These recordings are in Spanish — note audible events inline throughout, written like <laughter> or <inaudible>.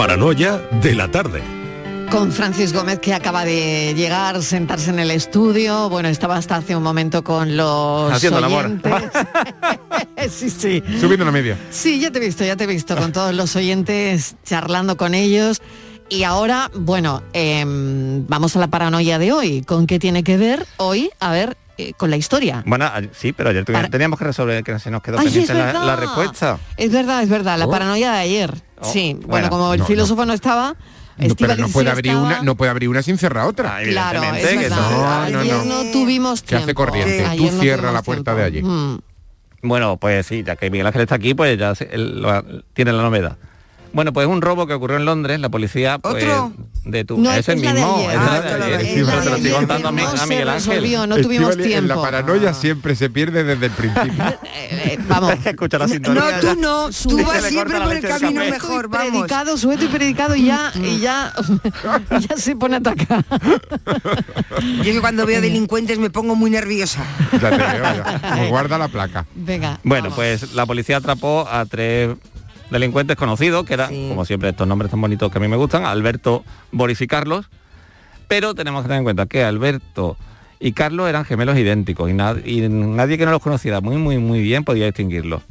Paranoia de la tarde. Con Francis Gómez que acaba de llegar, sentarse en el estudio. Bueno, estaba hasta hace un momento con los Haciendo el amor. oyentes. <laughs> sí, sí. Subiendo la media. Sí, ya te he visto, ya te he visto con todos los oyentes, charlando con ellos. Y ahora, bueno, em, vamos a la paranoia de hoy. ¿Con qué tiene que ver hoy? A ver, eh, con la historia. Bueno, sí, pero ayer Para- teníamos que resolver que se nos quedó Ay, pendiente la respuesta. Es verdad, es verdad, la Oh. paranoia de ayer. Sí, bueno, bueno. como el No, filósofo no, estaba, No, pero no puede abrir estaba. una, no puede abrir una sin cerrar otra. Ah, Claro, es evidentemente, que no, no, ayer no. tuvimos Que tiempo. hace corriente. Tú no cierra la puerta tiempo. de allí. Mm. Bueno, pues sí, ya que Miguel Ángel está aquí, pues ya se- él lo- tiene la novedad. Bueno, pues un robo que ocurrió en Londres, la policía pues ¿Otro? de tu No, es el mismo, ayer. es Ah, te lo estoy contando a, no Miguel Ángel. resolvió, no tuvimos tiempo. En la paranoia siempre se pierde desde el principio. <laughs> Eh, eh, vamos. <laughs> Escucha la No, sintonía. tú no, <laughs> tú vas siempre por el camino mejor, vamos. predicado, suelto y predicado y ya, y ya, ya se pone a atacar. Yo que cuando veo delincuentes me pongo muy nerviosa. Ya te veo, ya. Pues guarda la placa. Venga. Bueno, vamos. pues la policía atrapó a tres delincuentes conocidos, que eran, Sí. como siempre, estos nombres tan bonitos que a mí me gustan, Alberto, Boris y Carlos. Pero tenemos que tener en cuenta que Alberto y Carlos eran gemelos idénticos y, nad- y nadie que no los conociera muy, muy, muy bien podía distinguirlos.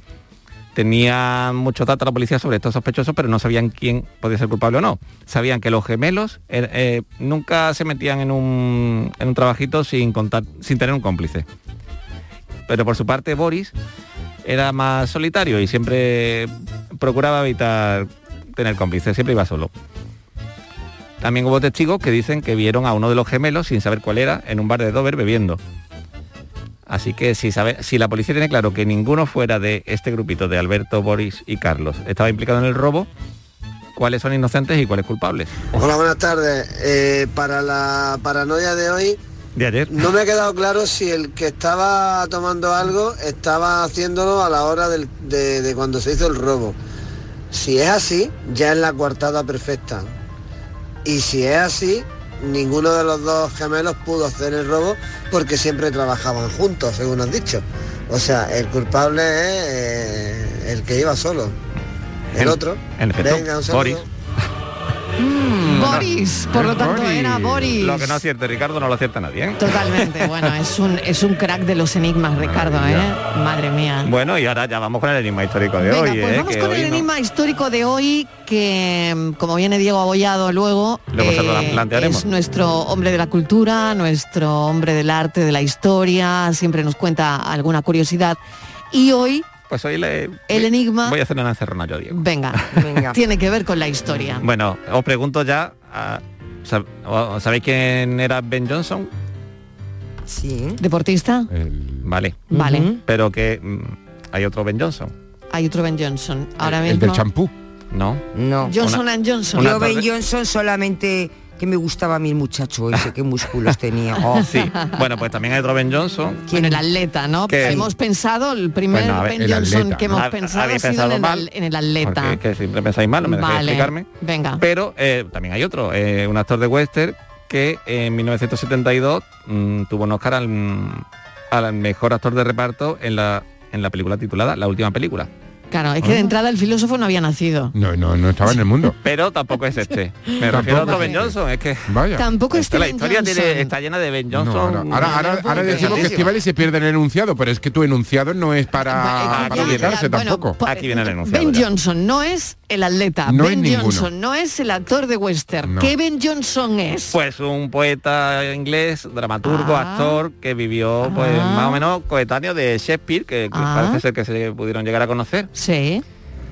Tenían muchos datos la policía sobre estos sospechosos, pero no sabían quién podía ser culpable o no. Sabían que los gemelos eh, eh, nunca se metían en un, en un trabajito sin, contar, sin tener un cómplice. Pero por su parte, Boris era más solitario y siempre procuraba evitar tener cómplices, siempre iba solo. También hubo testigos que dicen que vieron a uno de los gemelos sin saber cuál era en un bar de Dover bebiendo. Así que si, sabe, si la policía tiene claro que ninguno fuera de este grupito de Alberto, Boris y Carlos estaba implicado en el robo, ¿cuáles son inocentes y cuáles culpables? Hola, buenas tardes. Eh, para la paranoia de hoy, De ayer. no me ha quedado claro si el que estaba tomando algo estaba haciéndolo a la hora del- de, de cuando se hizo el robo. Si es así, ya es la coartada perfecta. Y si es así, ninguno de los dos gemelos pudo hacer el robo porque siempre trabajaban juntos, según has dicho. O sea, el culpable es eh, el que iba solo. El En- otro. en efecto, Venga, un saludo. <laughs> Boris. Boris, por lo tanto Boris. era Boris. Lo que no acierte Ricardo no lo acierta nadie. ¿eh? Totalmente, bueno, es un, es un crack de los enigmas, Ricardo, ¿eh? Madre mía. Bueno, y ahora ya vamos con el enigma histórico de Venga, hoy. pues ¿eh? vamos que con el no- enigma histórico de hoy, que como viene Diego Abollado luego, eh, Luego se lo plantearemos. es nuestro hombre de la cultura, nuestro hombre del arte, de la historia, siempre nos cuenta alguna curiosidad. Y hoy, Pues hoy le... el enigma, Voy a hacer una encerrona yo, Diego. venga, <laughs> Venga. tiene que ver con la historia. Bueno, os pregunto ya, ¿sabéis quién era Ben Johnson? Sí. ¿Deportista? El, Vale, Vale, pero que mm, hay otro Ben Johnson, hay otro Ben Johnson. Ahora el mismo. del champú. ¿no? No. Johnson and Johnson. una Yo Ben Johnson solamente que me gustaba a mí el muchacho ese, qué músculos tenía. Oh, <laughs> Sí, bueno, pues también hay otro Ben Johnson. Bueno, el atleta, ¿no? Que- Hemos pensado, el primer Bueno, a ver, Ben el Johnson atleta, que ¿no? hemos Ha- pensado ha sido en pensado el, mal, en el atleta. Porque es que siempre pensáis mal, no me dejéis Vale, explicarme. venga. Pero eh, también hay otro, eh, un actor de western que en 1972 mm, tuvo un Oscar al, al mejor actor de reparto en la, en la película titulada La Última Película. Claro, es que de entrada el filósofo no había nacido. No, no, no estaba en el mundo. <laughs> Pero tampoco es este. Me refiero a otro Tampoco. Ben Johnson, es que... Vaya. Tampoco es este la historia tiene- está llena de Ben No, Johnson. ahora, ahora, ahora- ahora decimos que. Estivali se pierde en el enunciado, pero es que tu enunciado no es para, para olvidarse bueno, tampoco. po- Aquí viene el enunciado Ben ya. Johnson no es el atleta. No es ben ninguno. Johnson no es el actor de western. No. ¿Qué Ben Johnson es? Pues un poeta inglés, dramaturgo, Ah. actor, que vivió pues Ah. más o menos coetáneo de Shakespeare, que Ah. parece ser que se pudieron llegar a conocer. Sí.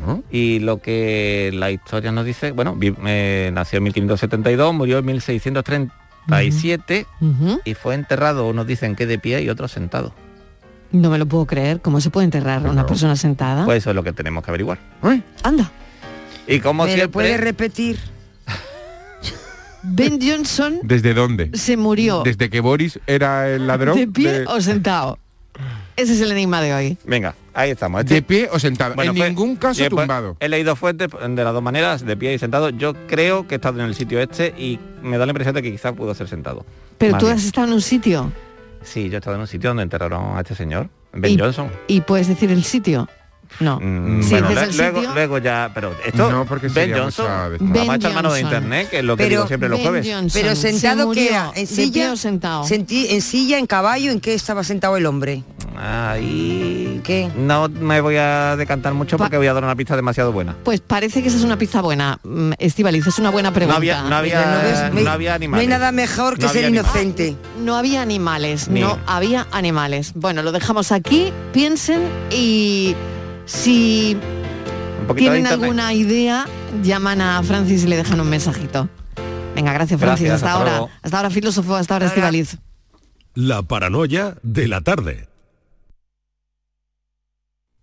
¿no? Y lo que la historia nos dice, bueno, vi- eh, nació en 1572, murió en 1637 Ujú. y fue enterrado, unos dicen que de pie y otros sentado. No me lo puedo creer. ¿Cómo se puede enterrar a una No. persona sentada? Pues eso es lo que tenemos que averiguar. Ay, Anda. Y como ¿Me siempre, puede repetir? <laughs> Ben Johnson ¿Desde dónde? se murió Desde que Boris era el ladrón. de pie de, o sentado. Ese es el enigma de hoy. venga, ahí estamos. Este- de pie o sentado. Bueno, en fue- ningún caso eh, pues, tumbado. He leído fuentes de las dos maneras, de pie y sentado. Yo creo que he estado en el sitio este y me da la impresión de que quizás pudo ser sentado. Pero Más tú bien. has estado en un sitio Sí, yo he estado en un sitio donde enterraron a este señor, Ben Y- Johnson. y puedes decir el sitio. No. Mm, bueno, dices le- el luego, sitio- luego ya, pero esto No, porque Ben Johnson, vamos a Ben echar mano de internet, que es lo que Pero digo siempre los jueves. Johnson Pero se sentado murió que era, en silla, sentado. Sentí, en silla, en caballo, ¿en qué estaba sentado el hombre? Ahí ¿Qué? no me voy a decantar mucho Pa- porque voy a dar una pista demasiado buena. Pues parece que esa es una pista buena. Mm, Estivaliz, es una buena pregunta. No había, no había, no ves, no no- había No animales. hay nada mejor que No ser inocente. No había animales, Ni- no había animales. Bueno, lo dejamos aquí, piensen y si tienen alguna idea, llaman a Francis y le dejan un mensajito. Venga, gracias Francis. Gracias, hasta, hasta ahora. luego. Hasta ahora filósofo, hasta ahora Hasta ahora. Estivaliz. La paranoia de la tarde.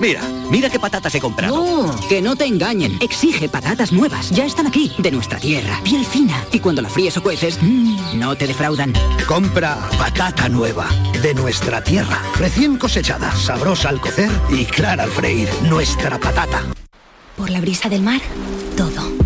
Mira, mira qué patatas he comprado. No, que no te engañen. Exige patatas nuevas. Ya están aquí, de nuestra tierra. Piel fina. Y cuando la fríes o cueces, mmm, no te defraudan. Compra patata nueva, de nuestra tierra, recién cosechada, sabrosa al cocer y clara al freír. Nuestra patata. Por la brisa del mar, todo.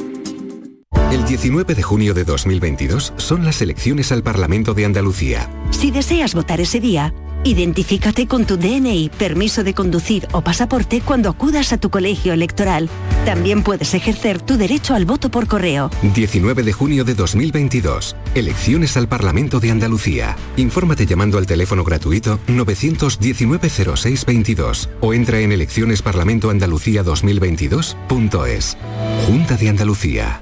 El 19 de junio de 2022 son las elecciones al Parlamento de Andalucía. Si deseas votar ese día, identifícate con tu DNI, permiso de conducir o pasaporte cuando acudas a tu colegio electoral. También puedes ejercer tu derecho al voto por correo. 19 de junio de 2022. Elecciones al Parlamento de Andalucía. Infórmate llamando al teléfono gratuito 919-0622 o entra en eleccionesparlamentoandalucía2022.es. Junta de Andalucía.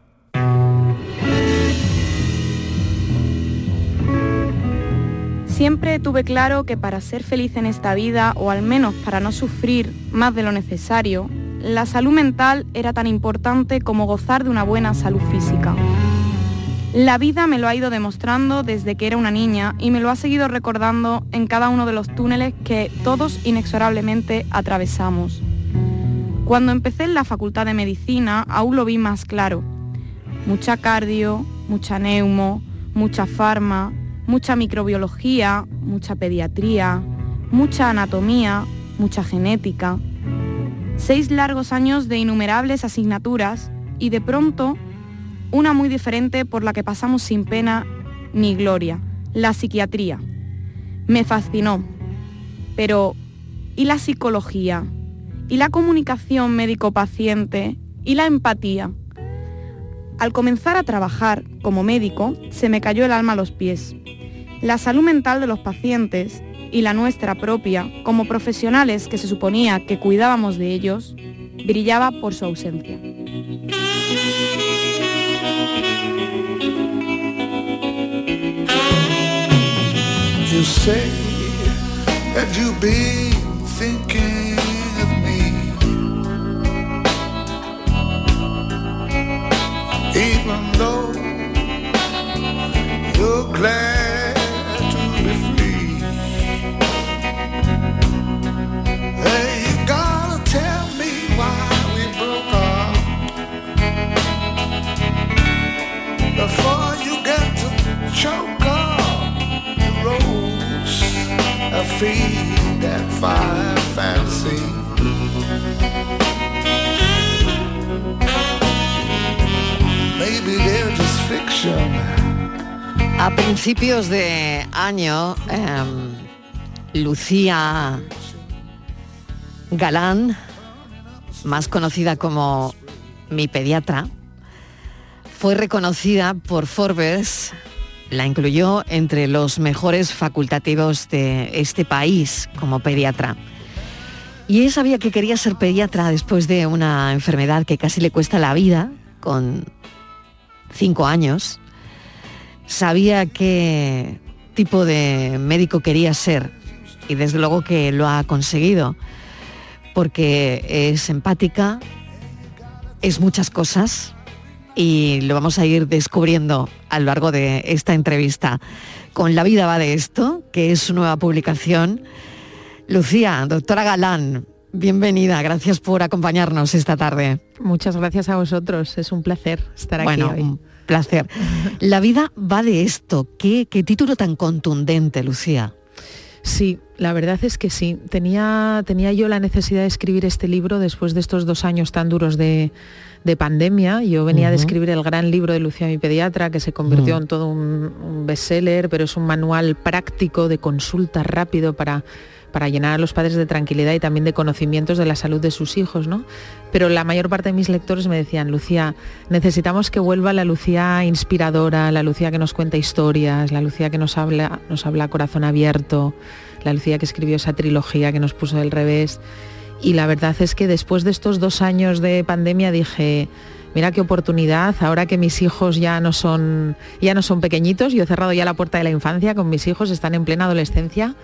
Siempre tuve claro que para ser feliz en esta vida, o al menos para no sufrir más de lo necesario, la salud mental era tan importante como gozar de una buena salud física. La vida me lo ha ido demostrando desde que era una niña y me lo ha seguido recordando en cada uno de los túneles que todos inexorablemente atravesamos. Cuando empecé en la Facultad de Medicina aún lo vi más claro. Mucha cardio, mucha neumo, mucha farma, mucha microbiología, mucha pediatría, mucha anatomía, mucha genética, seis largos años de innumerables asignaturas y de pronto una muy diferente por la que pasamos sin pena ni gloria, la psiquiatría. Me fascinó. Pero, ¿y la psicología? ¿Y la comunicación médico-paciente? ¿Y la empatía? Al comenzar a trabajar como médico, se me cayó el alma a los pies. La salud mental de los pacientes y la nuestra propia, como profesionales que se suponía que cuidábamos de ellos, brillaba por su ausencia. A principios de año, em, Lucía Galán, más conocida como mi pediatra, fue reconocida por Forbes, la incluyó entre los mejores facultativos de este país como pediatra. Y ella sabía que quería ser pediatra después de una enfermedad que casi le cuesta la vida, con cinco años. Sabía qué tipo de médico quería ser y desde luego que lo ha conseguido, porque es empática, es muchas cosas y lo vamos a ir descubriendo a lo largo de esta entrevista. Con La vida va de esto, que es su nueva publicación. Lucía, doctora Galán, bienvenida, gracias por acompañarnos esta tarde. Muchas gracias a vosotros, es un placer estar Bueno, aquí hoy. un placer. La vida va de esto. ¿Qué, qué título tan contundente, Lucía? Sí, la verdad es que sí. Tenía, tenía yo la necesidad de escribir este libro después de estos dos años tan duros de, de pandemia. Yo venía de Ujú. escribir el gran libro de Lucía mi pediatra, que se convirtió Mm. en todo un, un bestseller, pero es un manual práctico de consulta rápido para para llenar a los padres de tranquilidad y también de conocimientos de la salud de sus hijos, ¿no? Pero la mayor parte de mis lectores me decían, Lucía, necesitamos que vuelva la Lucía inspiradora, la Lucía que nos cuenta historias, la Lucía que nos habla, nos habla a corazón abierto, la Lucía que escribió esa trilogía que nos puso del revés. Y la verdad es que después de estos dos años de pandemia dije, mira qué oportunidad, ahora que mis hijos ya no son, ya no son pequeñitos, yo he cerrado ya la puerta de la infancia con mis hijos, están en plena adolescencia.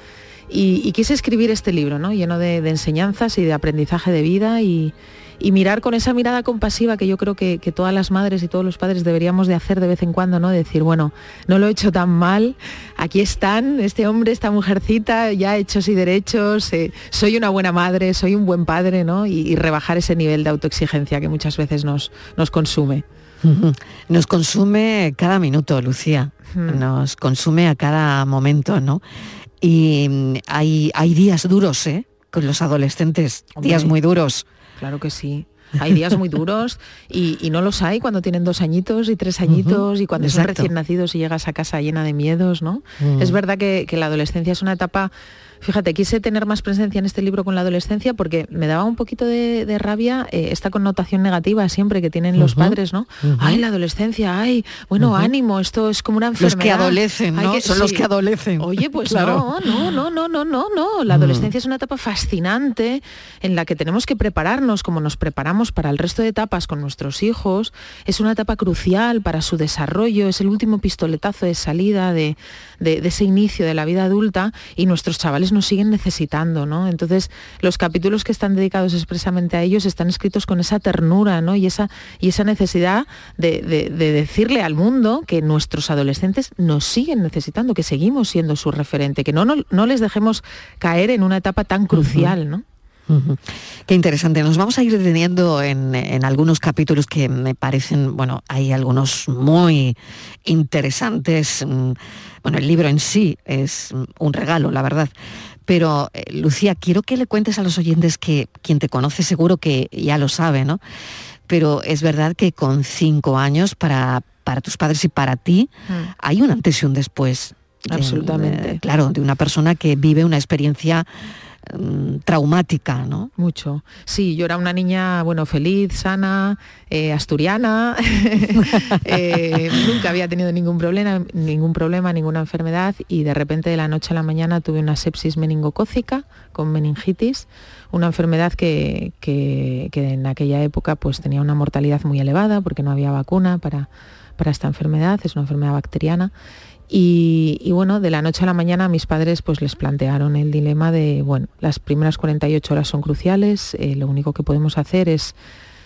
Y, quise escribir este libro, ¿no? lleno de, de enseñanzas y de aprendizaje de vida y, y mirar con esa mirada compasiva que yo creo que, que todas las madres y todos los padres deberíamos de hacer de vez en cuando, ¿no? Decir, bueno, no lo he hecho tan mal, aquí están, este hombre, esta mujercita, ya hechos y derechos, eh, soy una buena madre, soy un buen padre, ¿no? Y, y rebajar ese nivel de autoexigencia que muchas veces nos, nos consume. Nos consume cada minuto, Lucía. Nos consume a cada momento, ¿no? Y hay, hay días duros, ¿eh? Con los adolescentes, Hombre. días muy duros. Claro que sí. Hay días muy duros y, y no los hay cuando tienen dos añitos y tres añitos y cuando son recién nacidos y llegas a casa llena de miedos, ¿no? Mm. Es verdad que, que la adolescencia es una etapa, fíjate, quise tener más presencia en este libro con la adolescencia porque me daba un poquito de, de rabia eh, esta connotación negativa siempre que tienen los padres, ¿no? Ay, la adolescencia, ay, bueno, ánimo, esto es como una enfermedad. Los que adolecen, ¿no? Son los que adolecen. Oye, pues <laughs> Claro. no, no, no, no, no, no, no. La Mm. adolescencia es una etapa fascinante en la que tenemos que prepararnos como nos preparamos para el resto de etapas con nuestros hijos. Es una etapa crucial para su desarrollo, es el último pistoletazo de salida de, de- de ese inicio de la vida adulta y nuestros chavales nos siguen necesitando, ¿no? Entonces, los capítulos que están dedicados expresamente a ellos están escritos con esa ternura, ¿no? Y esa, y esa necesidad de, de- de decirle al mundo que nuestros adolescentes nos siguen necesitando, que seguimos siendo su referente, que no, no, no les dejemos caer en una etapa tan crucial, ¿no? Qué interesante. Nos vamos a ir deteniendo en, en algunos capítulos que me parecen, bueno, hay algunos muy interesantes. Mm, Bueno, el libro en sí es mm, un regalo, la verdad. Pero, eh, Lucía, quiero que le cuentes a los oyentes que quien te conoce seguro que ya lo sabe, ¿no? Pero es verdad que con cinco años para, para tus padres y para ti hay un antes y un después. de- Absolutamente. de- claro, de una persona que vive una experiencia mm, traumática, ¿no? Mucho. Sí, yo era una niña, bueno, feliz, sana, eh, asturiana. <laughs> Eh, nunca había tenido ningún problema, ningún problema, ninguna enfermedad y de repente de la noche a la mañana tuve una sepsis meningocócica con meningitis, una enfermedad que, que- que en aquella época pues tenía una mortalidad muy elevada porque no había vacuna para, para esta enfermedad, es una enfermedad bacteriana. Y, bueno, de la noche a la mañana mis padres pues les plantearon el dilema de, bueno, las primeras 48 horas son cruciales, eh, lo único que podemos hacer es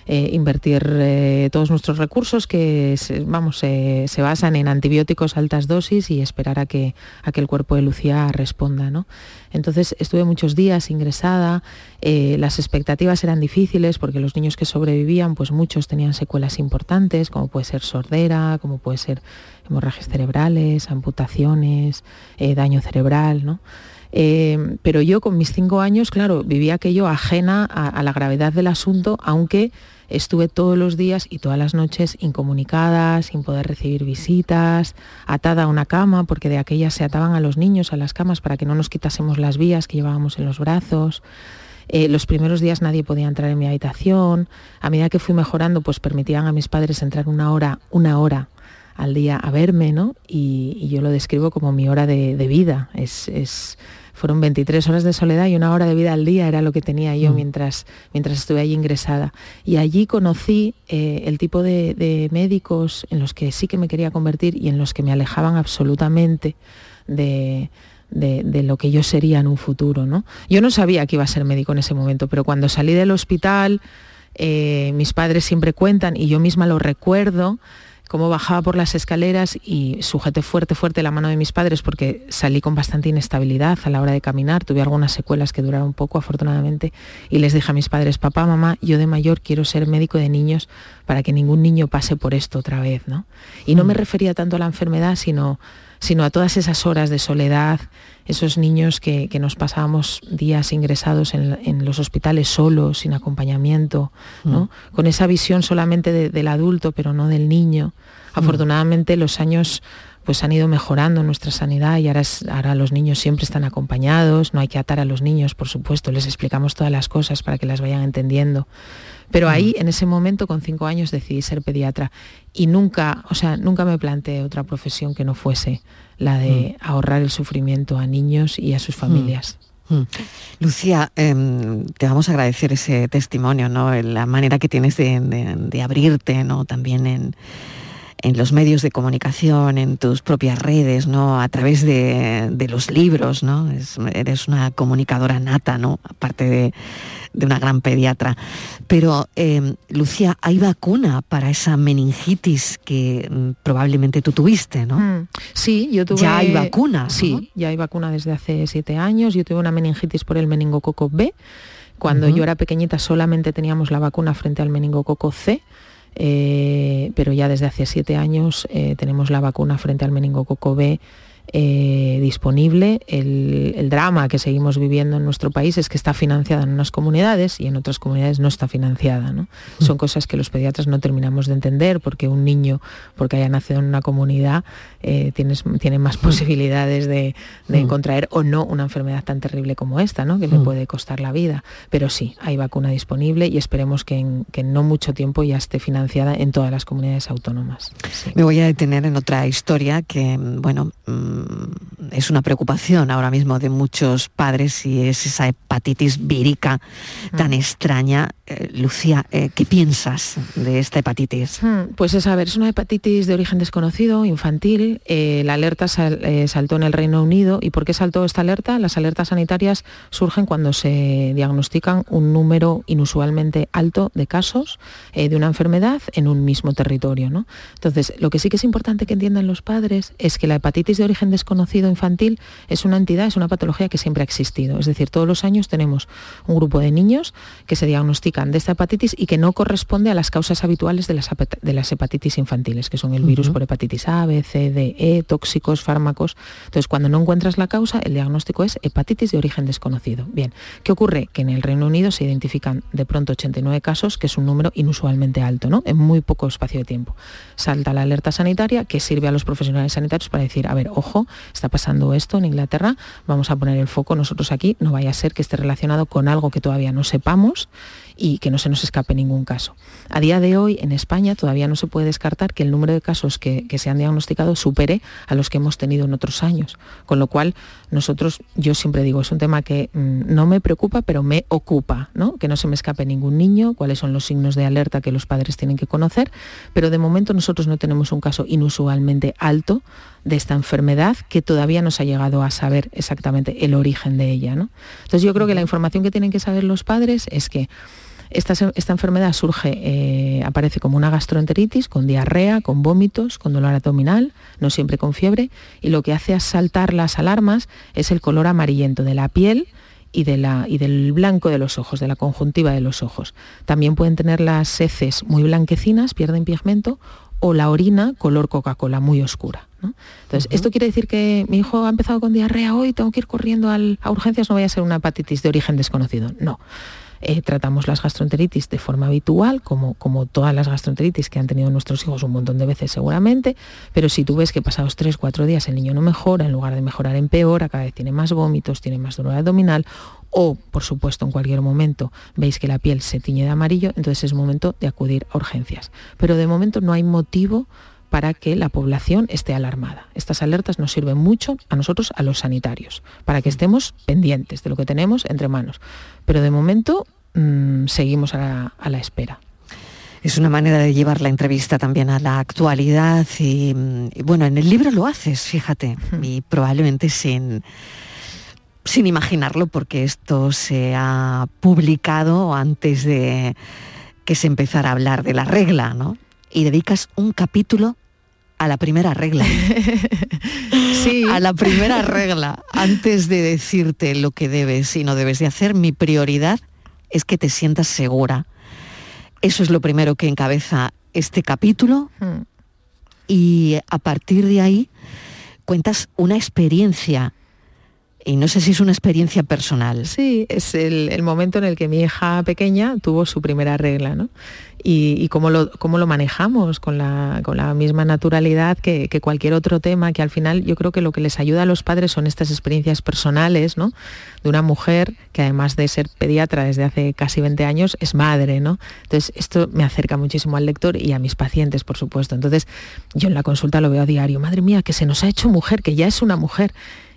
eh, invertir eh, todos nuestros recursos que se, vamos, se basan en antibióticos altas dosis y esperar a que, a que el cuerpo de Lucía responda. ¿no? Entonces estuve muchos días ingresada, las expectativas eran difíciles porque los niños que sobrevivían, pues muchos tenían secuelas importantes, como puede ser sordera, como puede ser hemorragias cerebrales, amputaciones, eh, daño cerebral, ¿no? Eh, pero yo con mis cinco años, claro, vivía aquello ajena a, la gravedad del asunto, aunque estuve todos los días y todas las noches incomunicada, sin poder recibir visitas, atada a una cama, porque de aquellas se ataban a los niños a las camas para que no nos quitásemos las vías que llevábamos en los brazos. Eh, los primeros días nadie podía entrar en mi habitación. A medida que fui mejorando, pues permitían a mis padres entrar una hora, una hora al día a verme, ¿no? Y, y yo lo describo como mi hora de, de vida. Es, es- fueron 23 horas de soledad y una hora de vida al día era lo que tenía yo mientras, mientras estuve allí ingresada. Y allí conocí eh, el tipo de, de médicos en los que sí que me quería convertir y en los que me alejaban absolutamente de, de, de lo que yo sería en un futuro. ¿no? Yo no sabía que iba a ser médico en ese momento, pero cuando salí del hospital, eh, mis padres siempre cuentan, y yo misma lo recuerdo, cómo bajaba por las escaleras y sujeté fuerte, fuerte la mano de mis padres porque salí con bastante inestabilidad a la hora de caminar, tuve algunas secuelas que duraron poco afortunadamente y les dije a mis padres, papá, mamá, yo de mayor quiero ser médico de niños para que ningún niño pase por esto otra vez, ¿no? Y no me refería tanto a la enfermedad, sino, sino a todas esas horas de soledad, esos niños que, que nos pasábamos días ingresados en, en los hospitales solos, sin acompañamiento, ¿no? con esa visión solamente de- del adulto, pero no del niño. Afortunadamente los años pues han ido mejorando nuestra sanidad y ahora, es- ahora los niños siempre están acompañados, no hay que atar a los niños, por supuesto, les explicamos todas las cosas para que las vayan entendiendo. Pero ahí, en ese momento, con cinco años, decidí ser pediatra y nunca, o sea, nunca me planteé otra profesión que no fuese la de ahorrar el sufrimiento a niños y a sus familias. Mm. Lucía, em, te vamos a agradecer ese testimonio, ¿no? La manera que tienes de, de- de abrirte, ¿no? También en, en los medios de comunicación, en tus propias redes, ¿no? A través de, de los libros, ¿no? Es- eres una comunicadora nata, ¿no? Aparte de, de una gran pediatra. Pero, em, Lucía, hay vacuna para esa meningitis que mm, probablemente tú tuviste, ¿no? Mm, Sí, yo tuve... Ya hay vacuna, ¿no? Sí, ya hay vacuna desde hace siete años. Yo tuve una meningitis por el meningococo B. Cuando yo era pequeñita solamente teníamos la vacuna frente al meningococo C. eh, pero ya desde hace siete años eh, tenemos la vacuna frente al meningococo B eh, disponible. El, el drama que seguimos viviendo en nuestro país es que está financiada en unas comunidades y en otras comunidades no está financiada. ¿no? Son cosas que los pediatras no terminamos de entender porque un niño, porque haya nacido en una comunidad, eh, tienes- tiene más posibilidades de, de Mm. contraer o no una enfermedad tan terrible como esta, ¿no? que le Mm. puede costar la vida. Pero sí, hay vacuna disponible y esperemos que en, que en no mucho tiempo ya esté financiada en todas las comunidades autónomas. Me voy a detener en otra historia que, mm, bueno, mm, es una preocupación ahora mismo de muchos padres y es esa hepatitis vírica tan extraña. Eh, Lucía, eh, ¿qué piensas de esta hepatitis? Hmm, Pues es, a ver, es una hepatitis de origen desconocido, infantil. Eh, la alerta sal- saltó en el Reino Unido. ¿Y por qué saltó esta alerta? Las alertas sanitarias surgen cuando se diagnostican un número inusualmente alto de casos de una enfermedad en un mismo territorio. ¿no? Entonces, lo que sí que es importante que entiendan los padres es que la hepatitis de origen desconocido infantil es una entidad, es una patología que siempre ha existido. Es decir, todos los años tenemos un grupo de niños que se diagnostican de esta hepatitis y que no corresponde a las causas habituales de las, de las hepatitis infantiles, que son el virus por hepatitis A, B, C, D, E, tóxicos, fármacos. Entonces, cuando no encuentras la causa, el diagnóstico es hepatitis de origen desconocido. Bien, ¿qué ocurre? Que en el Reino Unido se identifican de pronto 89 casos, que es un número inusualmente alto, ¿no? En muy poco espacio de tiempo. Salta la alerta sanitaria que sirve a los profesionales sanitarios para decir, a ver, ojo, está pasando esto en Inglaterra, vamos a poner el foco nosotros aquí, no vaya a ser que esté relacionado con algo que todavía no sepamos y que no se nos escape ningún caso. A día de hoy en España todavía no se puede descartar que el número de casos que, se han diagnosticado supere a los que hemos tenido en otros años, con lo cual nosotros, yo siempre digo, es un tema que mm, no me preocupa, pero me ocupa, ¿no? que no se me escape ningún niño, cuáles son los signos de alerta que los padres tienen que conocer, pero de momento nosotros no tenemos un caso inusualmente alto de esta enfermedad que todavía no se ha llegado a saber exactamente el origen de ella. ¿no? Entonces yo creo que la información que tienen que saber los padres es que esta, enfermedad surge, eh, aparece como una gastroenteritis, con diarrea, con vómitos, con dolor abdominal, no siempre con fiebre, y lo que hace saltar las alarmas es el color amarillento de la piel, y, de la, y, del blanco de los ojos, de la conjuntiva de los ojos. También pueden tener las heces muy blanquecinas, pierden pigmento, o la orina color Coca-Cola, muy oscura. Entonces, ¿esto quiere decir que mi hijo ha empezado con diarrea hoy, tengo que ir corriendo a urgencias, no vaya a ser una hepatitis de origen desconocido? No. Eh, tratamos las gastroenteritis de forma habitual, como, como todas las gastroenteritis que han tenido nuestros hijos un montón de veces seguramente, pero si tú ves que pasados 3, 4 días el niño no mejora, en lugar de mejorar empeora, cada vez tiene más vómitos, tiene más dolor abdominal, o por supuesto en cualquier momento veis que la piel se tiñe de amarillo, entonces es momento de acudir a urgencias. Pero de momento no hay motivo para que la población esté alarmada. Estas alertas nos sirven mucho a nosotros, a los sanitarios, para que estemos pendientes de lo que tenemos entre manos. Pero de momento mm, seguimos a la, espera. Es una manera de llevar la entrevista también a la actualidad y, mm, bueno, en el libro lo haces, fíjate, y probablemente sin, sin imaginarlo porque esto se ha publicado antes de que se empezara a hablar de la regla, ¿no? Y dedicas un capítulo a la primera regla. <laughs> sí. A la primera regla. Antes de decirte lo que debes y no debes de hacer, mi prioridad es que te sientas segura. Eso es lo primero que encabeza este capítulo. Hmm. Y a partir de ahí cuentas una experiencia y no sé si es una experiencia personal. Sí, es el, momento en el que mi hija pequeña tuvo su primera regla, ¿no? y, cómo, lo, cómo lo manejamos con la, con la misma naturalidad que, cualquier otro tema, que al final yo creo que lo que les ayuda a los padres son estas experiencias personales, ¿no? De una mujer que además de ser pediatra desde hace casi 20 años, es madre, ¿no? Entonces esto me acerca muchísimo al lector y a mis pacientes, por supuesto. Entonces yo en la consulta lo veo a diario, madre mía, que se nos ha hecho mujer, que ya es una mujer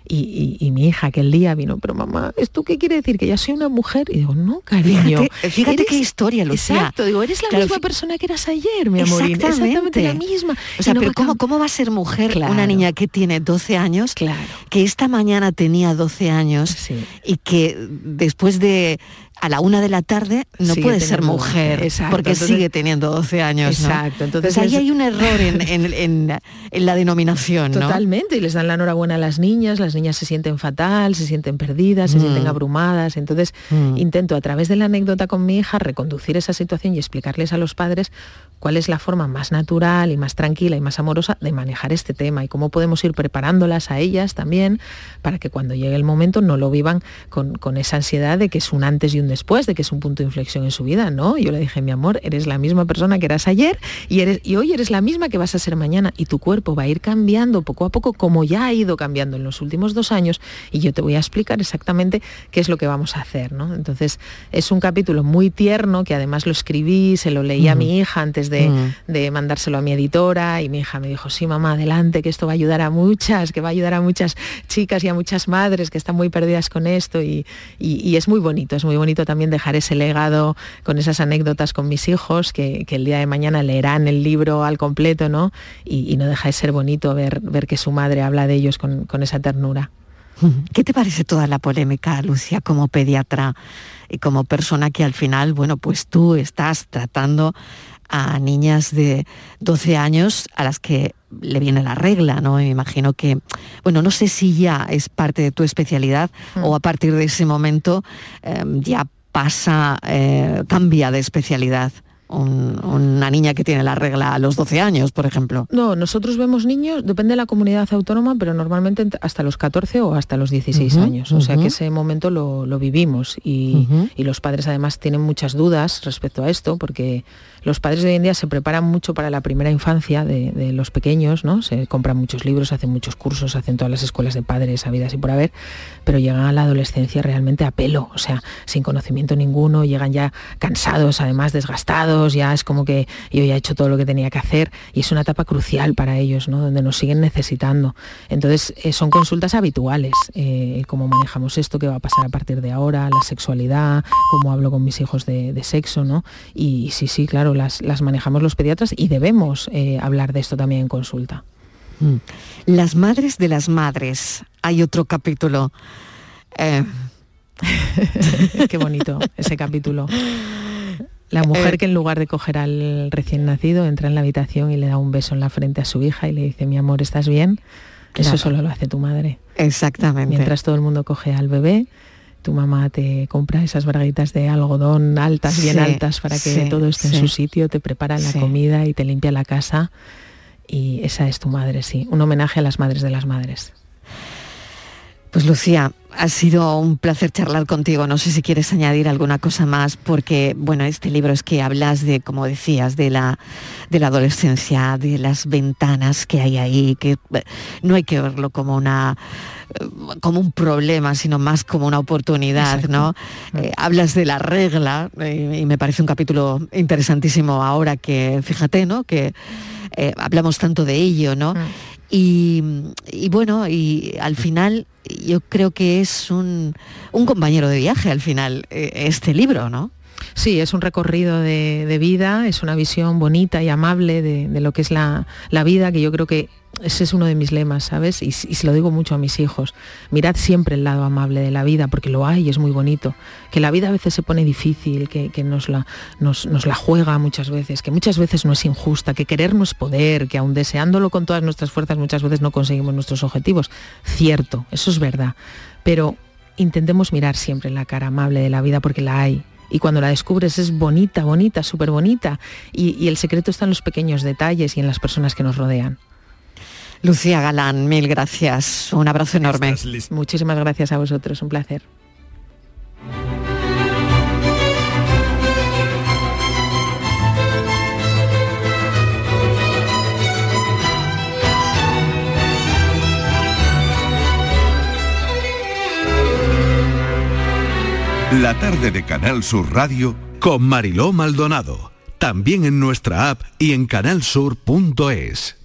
y, mi hija aquel día vino, pero mamá, ¿esto qué quiere decir? ¿Que ya soy una mujer? Y digo, no, cariño. Fíjate, qué historia, Lucía. Exacto, digo, eres la misma persona que eras ayer, mi amor. Exactamente. la misma. O sea, pero ¿cómo, ¿cómo va a ser mujer una niña que tiene 12 años? Claro. Que esta mañana tenía 12 años y que después de a la una de la tarde no puede ser mujer, porque sigue teniendo 12 años. Exacto. Entonces, ahí hay un error en, la denominación. Totalmente, y les dan la enhorabuena a las niñas, las niñas se sienten fatal, se sienten perdidas, se sienten mm. abrumadas. Entonces mm. intento a través de la anécdota con mi hija reconducir esa situación y explicarles a los padres cuál es la forma más natural y más tranquila y más amorosa de manejar este tema y cómo podemos ir preparándolas a ellas también para que cuando llegue el momento no lo vivan con, esa ansiedad de que es un antes y un después, de que es un punto de inflexión en su vida. No, yo le dije, mi amor, eres la misma persona que eras ayer y, eres, y hoy eres la misma que vas a ser mañana y tu cuerpo va a ir cambiando poco a poco como ya ha ido cambiando en los últimos dos años y yo te voy a explicar exactamente qué es lo que vamos a hacer. ¿no? Entonces es un capítulo muy tierno que además lo escribí, se lo leí a mi hija antes de Mm. de, mandárselo a mi editora y mi hija me dijo, sí, mamá, adelante, que esto va a ayudar a muchas, que va a ayudar a muchas chicas y a muchas madres que están muy perdidas con esto y, es muy bonito, es muy bonito también dejar ese legado con esas anécdotas con mis hijos que, el día de mañana leerán el libro al completo, ¿no? Y, no deja de ser bonito ver, ver que su madre habla de ellos con, con esa ternura. <laughs> ¿Qué te parece toda la polémica, Lucia, como pediatra y como persona que al final, bueno, pues tú estás tratando a niñas de 12 años a las que le viene la regla, ¿no? Y me imagino que, bueno, no sé si ya es parte de tu especialidad o a partir de ese momento eh, ya pasa, eh, cambia de especialidad. un- una niña que tiene la regla a los 12 años, por ejemplo. No, nosotros vemos niños, depende de la comunidad autónoma, pero normalmente ent- hasta los 14 o hasta los 16 Ujú, años. O sea que ese momento lo, lo vivimos y, y los padres además tienen muchas dudas respecto a esto, porque los padres de hoy en día se preparan mucho para la primera infancia de, los pequeños, ¿no? Se compran muchos libros, hacen muchos cursos, hacen todas las escuelas de padres habidas y por haber, pero llegan a la adolescencia realmente a pelo, o sea, sin conocimiento ninguno, llegan ya cansados, además desgastados, ya es como que yo ya he hecho todo lo que tenía que hacer y es una etapa crucial para ellos, ¿no? Donde nos siguen necesitando. Entonces, eh, son consultas habituales, eh, cómo manejamos esto, qué va a pasar a partir de ahora, la sexualidad, cómo hablo con mis hijos de, de sexo, ¿no? Y sí, sí, claro, las, las manejamos los pediatras y debemos eh, hablar de esto también en consulta. Mm. Las madres de las madres. Hay otro capítulo. Eh, <laughs> Qué bonito ese capítulo. La mujer Eh, que en lugar de coger al recién nacido entra en la habitación y le da un beso en la frente a su hija y le dice, mi amor, ¿estás bien? Claro. Eso solo lo hace tu madre. Exactamente. Mientras todo el mundo coge al bebé, tu mamá te compra esas braguitas de algodón altas, bien altas, para que sí, todo esté en su sitio, te prepara la comida y te limpia la casa. Y esa es tu madre, sí. Un homenaje a las madres de las madres. Pues Lucía, ha sido un placer charlar contigo. No sé si quieres añadir alguna cosa más, porque bueno, este libro es que hablas de, como decías, de la, de la adolescencia, de las ventanas que hay ahí, que eh, no hay que verlo como una como un problema, sino más como una oportunidad, ¿no? Eh, hablas de la regla eh, y me parece un capítulo interesantísimo ahora que, fíjate, ¿no? Que eh, hablamos tanto de ello, ¿no? Y, y bueno, y al final yo creo que es un, un compañero de viaje al final, eh, este libro, ¿no? Sí, es un recorrido de, de vida, es una visión bonita y amable de, de lo que es la, la vida, que yo creo que ese es uno de mis lemas, ¿sabes? Y, y se lo digo mucho a mis hijos. Mirad siempre el lado amable de la vida, porque lo hay y es muy bonito. Que la vida a veces se pone difícil, que, nos, la, juega muchas veces, que muchas veces no es injusta, que querer no es poder, que aun deseándolo con todas nuestras fuerzas muchas veces no conseguimos nuestros objetivos. Cierto, eso es verdad. Pero intentemos mirar siempre la cara amable de la vida porque la hay. Y cuando la descubres es bonita, bonita, súper bonita. Y el secreto está en los pequeños detalles y en las personas que nos rodean. Lucía Galán, mil gracias. Un abrazo enorme. Muchísimas gracias a vosotros, un placer. La tarde de Canal Sur Radio Con Mariló Maldonado. También en nuestra app y en canalsur.es.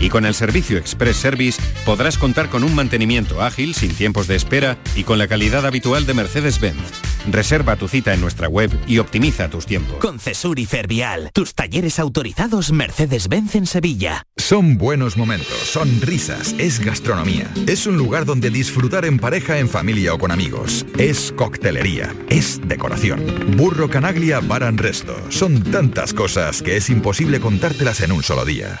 Y con el servicio Express Service podrás contar con un mantenimiento ágil, sin tiempos de espera y con la calidad habitual de Mercedes-Benz. Reserva tu cita en nuestra web y optimiza tus tiempos. Con Cesur y Fervial, tus talleres autorizados Mercedes-Benz en Sevilla. Son buenos momentos, son risas, es gastronomía. Es un lugar donde disfrutar en pareja, en familia o con amigos. Es coctelería, es decoración. Burro Canaglia Bar and Resto. Son tantas cosas que es imposible contártelas en un solo día.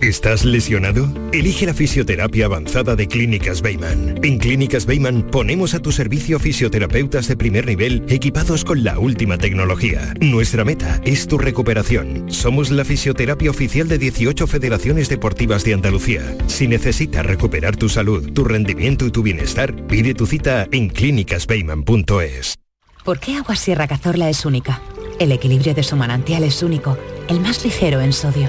¿Estás lesionado? Elige la fisioterapia avanzada de Clínicas Bayman. En Clínicas Bayman ponemos a tu servicio fisioterapeutas de primer nivel equipados con la última tecnología. Nuestra meta es tu recuperación. Somos la fisioterapia oficial de 18 federaciones deportivas de Andalucía. Si necesitas recuperar tu salud, tu rendimiento y tu bienestar, pide tu cita en clínicasbayman.es. ¿Por qué Agua Sierra Cazorla es única? El equilibrio de su manantial es único, el más ligero en sodio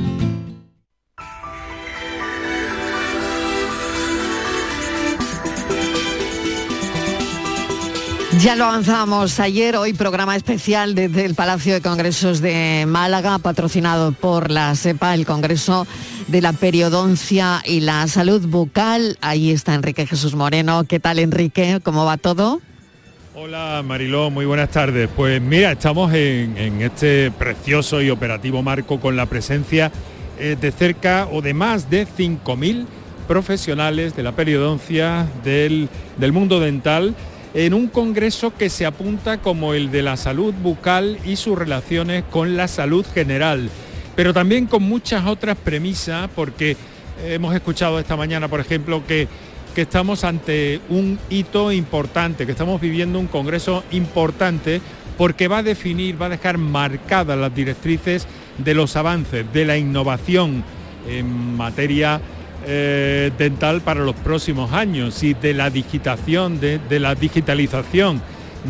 Ya lo avanzamos ayer, hoy programa especial desde el Palacio de Congresos de Málaga, patrocinado por la SEPA, el Congreso de la Periodoncia y la Salud Bucal. Ahí está Enrique Jesús Moreno. ¿Qué tal, Enrique? ¿Cómo va todo? Hola Mariló, muy buenas tardes. Pues mira, estamos en, este precioso y operativo marco con la presencia eh, de cerca o de más de 5.000 profesionales de la periodoncia del, del mundo dental en un congreso que se apunta como el de la salud bucal y sus relaciones con la salud general, pero también con muchas otras premisas, porque hemos escuchado esta mañana, por ejemplo, que, que estamos ante un hito importante, que estamos viviendo un congreso importante, porque va a definir, va a dejar marcadas las directrices de los avances, de la innovación en materia eh, dental para los próximos años y de la digitación, de, de la digitalización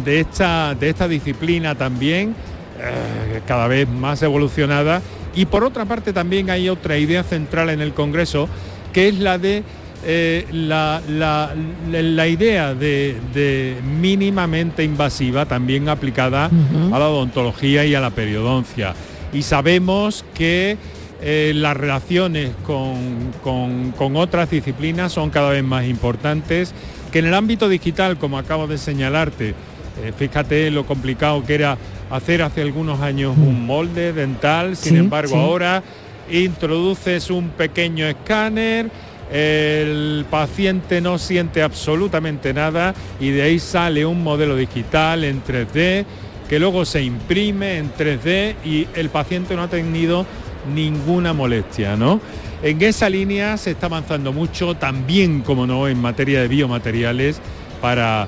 de esta, de esta disciplina también, eh, cada vez más evolucionada. Y por otra parte también hay otra idea central en el Congreso, que es la de eh, la, la- la idea de, de mínimamente invasiva también aplicada a la odontología y a la periodoncia. Y sabemos que eh, las relaciones con, con- con otras disciplinas son cada vez más importantes, que en el ámbito digital, como acabo de señalarte, eh, fíjate lo complicado que era hacer hace algunos años un molde dental, sin Sí, embargo sí. ahora introduces un pequeño escáner, el paciente no siente absolutamente nada y de ahí sale un modelo digital en 3D que luego se imprime en 3D y el paciente no ha tenido ninguna molestia, ¿no? En esa línea se está avanzando mucho, también, como no, en materia de biomateriales, para,